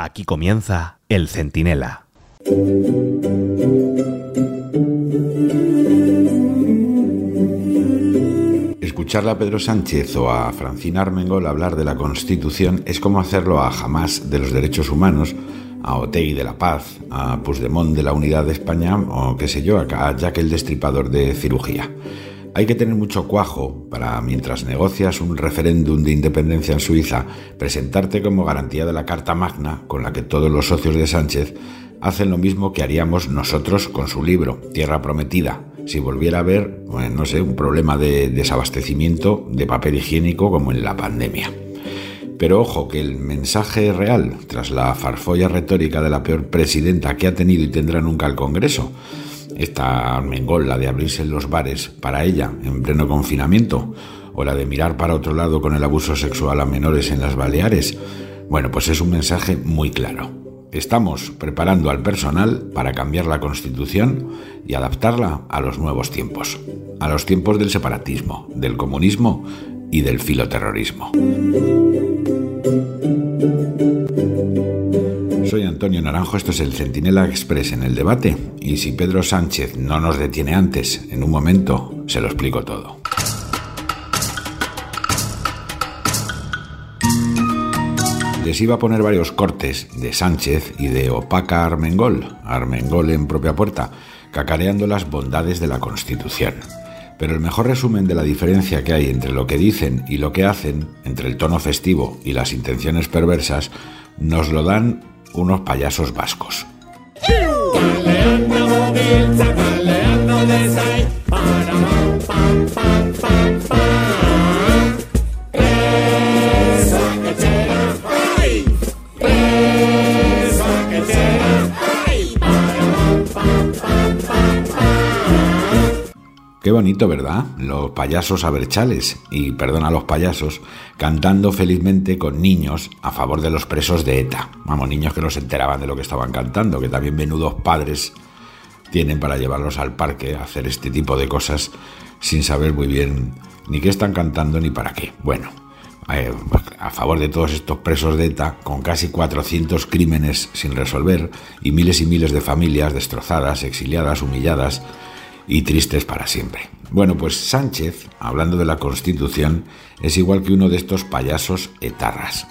Aquí comienza El Centinela. Escucharle a Pedro Sánchez o a Francina Armengol hablar de la Constitución es como hacerlo a Jamás de los Derechos Humanos, a Otegi de la Paz, a Puigdemont de la Unidad de España o qué sé yo, a Jack el Destripador de Cirugía. Hay que tener mucho cuajo para, mientras negocias un referéndum de independencia en Suiza, presentarte como garantía de la Carta Magna con la que todos los socios de Sánchez hacen lo mismo que haríamos nosotros con su libro, Tierra Prometida, si volviera a haber, no sé, un problema de desabastecimiento de papel higiénico como en la pandemia. Pero ojo que el mensaje real, tras la farfolla retórica de la peor presidenta que ha tenido y tendrá nunca el Congreso, esta Armengol, la de abrirse los bares para ella en pleno confinamiento, o la de mirar para otro lado con el abuso sexual a menores en las Baleares, bueno, pues es un mensaje muy claro. Estamos preparando al personal para cambiar la Constitución y adaptarla a los nuevos tiempos, a los tiempos del separatismo, del comunismo y del filoterrorismo. Antonio Naranjo, esto es el Centinela Express en el debate y si Pedro Sánchez no nos detiene antes, en un momento, se lo explico todo. Les iba a poner varios cortes de Sánchez y de opaca Armengol, Armengol en propia puerta, cacareando las bondades de la Constitución. Pero el mejor resumen de la diferencia que hay entre lo que dicen y lo que hacen, entre el tono festivo y las intenciones perversas, nos lo dan unos payasos vascos. Bonito, ¿verdad? Los payasos aberchales, y perdona a los payasos, cantando felizmente con niños a favor de los presos de ETA. Vamos, niños que no se enteraban de lo que estaban cantando, que también menudos padres tienen para llevarlos al parque a hacer este tipo de cosas sin saber muy bien ni qué están cantando ni para qué. Bueno, eh, a favor de todos estos presos de ETA, con casi 400 crímenes sin resolver y miles y miles de familias destrozadas, exiliadas, humilladas, y tristes para siempre. Bueno, pues Sánchez, hablando de la Constitución, es igual que uno de estos payasos etarras.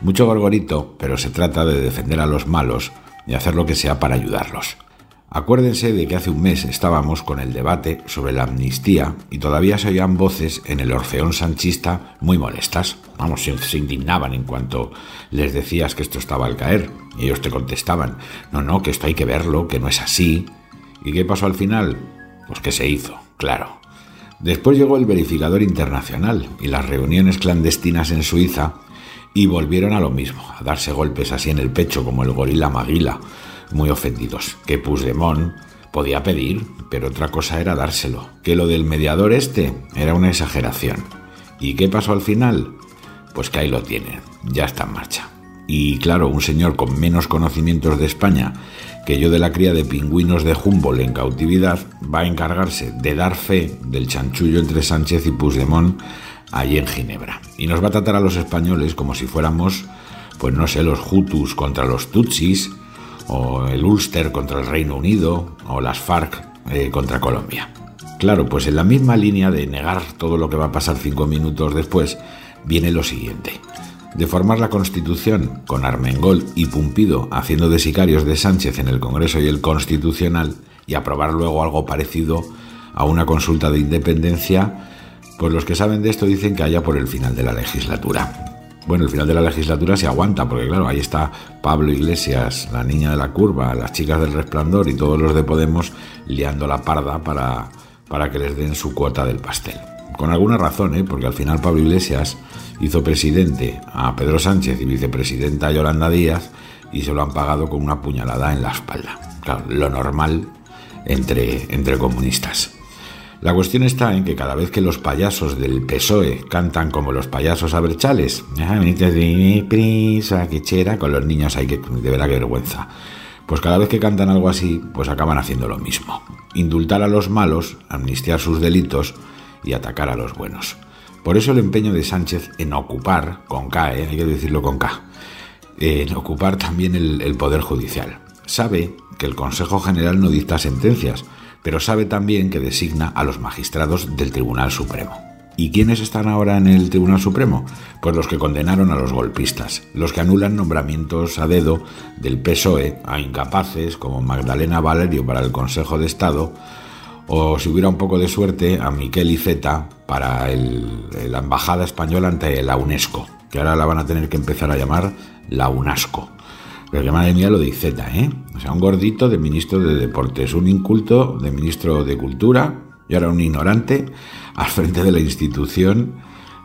Mucho gorgorito, pero se trata de defender a los malos y hacer lo que sea para ayudarlos. Acuérdense de que hace un mes estábamos con el debate sobre la amnistía y todavía se oían voces en el orfeón sanchista muy molestas. Vamos, se, indignaban en cuanto les decías que esto estaba al caer. Y ellos te contestaban, no, no, que esto hay que verlo, que no es así. ¿Y qué pasó al final? Pues que se hizo, claro. Después llegó el verificador internacional y las reuniones clandestinas en Suiza y volvieron a lo mismo, a darse golpes así en el pecho como el gorila Maguila, muy ofendidos. Que Puigdemont podía pedir, pero otra cosa era dárselo. Que lo del mediador este era una exageración. ¿Y qué pasó al final? Pues que ahí lo tienen, ya está en marcha. Y claro, un señor con menos conocimientos de España que yo de la cría de pingüinos de Humboldt en cautividad va a encargarse de dar fe del chanchullo entre Sánchez y Puigdemont allí en Ginebra. Y nos va a tratar a los españoles como si fuéramos, pues no sé, los Hutus contra los Tutsis, o el Ulster contra el Reino Unido, o las FARC eh, contra Colombia. Claro, pues en la misma línea de negar todo lo que va a pasar cinco minutos después, viene lo siguiente de formar la Constitución con Armengol y Pumpido haciendo de sicarios de Sánchez en el Congreso y el Constitucional y aprobar luego algo parecido a una consulta de independencia, pues los que saben de esto dicen que haya por el final de la legislatura. Bueno, el final de la legislatura se aguanta, porque claro, ahí está Pablo Iglesias, la niña de la curva, las chicas del resplandor y todos los de Podemos liando la parda para, para que les den su cuota del pastel. Con alguna razón, ¿eh? porque al final Pablo Iglesias hizo presidente a Pedro Sánchez y vicepresidenta a Yolanda Díaz y se lo han pagado con una puñalada en la espalda. Claro, lo normal entre, entre comunistas. La cuestión está en que cada vez que los payasos del PSOE cantan como los payasos aberchales, prisa, que con los niños hay que, de verdad que vergüenza. Pues cada vez que cantan algo así, pues acaban haciendo lo mismo. Indultar a los malos, amnistiar sus delitos y atacar a los buenos. Por eso el empeño de Sánchez en ocupar, con K, ¿eh? hay que decirlo con K, en ocupar también el, el Poder Judicial. Sabe que el Consejo General no dicta sentencias, pero sabe también que designa a los magistrados del Tribunal Supremo. ¿Y quiénes están ahora en el Tribunal Supremo? Pues los que condenaron a los golpistas, los que anulan nombramientos a dedo del PSOE a incapaces como Magdalena Valerio para el Consejo de Estado o si hubiera un poco de suerte a Miquel Iceta para la Embajada Española ante la UNESCO, que ahora la van a tener que empezar a llamar la UNASCO. Pero que madre mía lo de Iceta, ¿eh? O sea, un gordito de ministro de Deportes, un inculto de ministro de Cultura y ahora un ignorante al frente de la institución,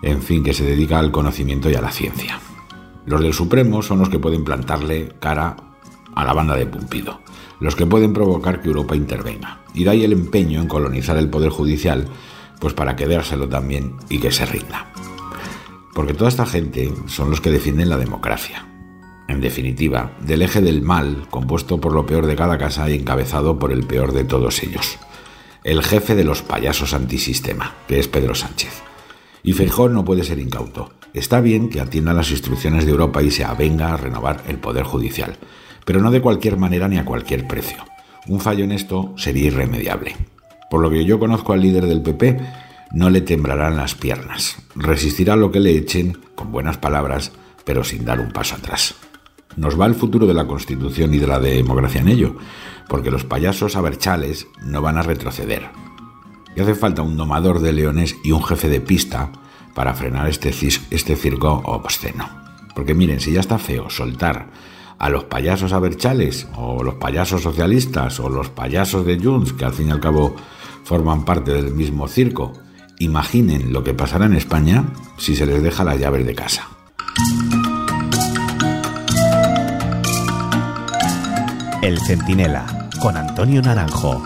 en fin, que se dedica al conocimiento y a la ciencia. Los del Supremo son los que pueden plantarle cara a la banda de Pumpido, los que pueden provocar que Europa intervenga. Y de ahí el empeño en colonizar el Poder Judicial, pues para quedárselo también y que se rinda. Porque toda esta gente son los que defienden la democracia. En definitiva, del eje del mal, compuesto por lo peor de cada casa y encabezado por el peor de todos ellos el jefe de los payasos antisistema, que es Pedro Sánchez. Y Feijón no puede ser incauto. Está bien que atienda las instrucciones de Europa y se avenga a renovar el Poder Judicial, pero no de cualquier manera ni a cualquier precio. Un fallo en esto sería irremediable. Por lo que yo conozco al líder del PP, no le temblarán las piernas. Resistirá lo que le echen, con buenas palabras, pero sin dar un paso atrás. Nos va el futuro de la Constitución y de la democracia en ello, porque los payasos aberchales no van a retroceder. Y hace falta un domador de leones y un jefe de pista para frenar este, este circo obsceno. Porque miren, si ya está feo soltar a los payasos aberchales, o los payasos socialistas, o los payasos de Junts, que al fin y al cabo forman parte del mismo circo, imaginen lo que pasará en España si se les deja las llaves de casa. El Centinela, con Antonio Naranjo.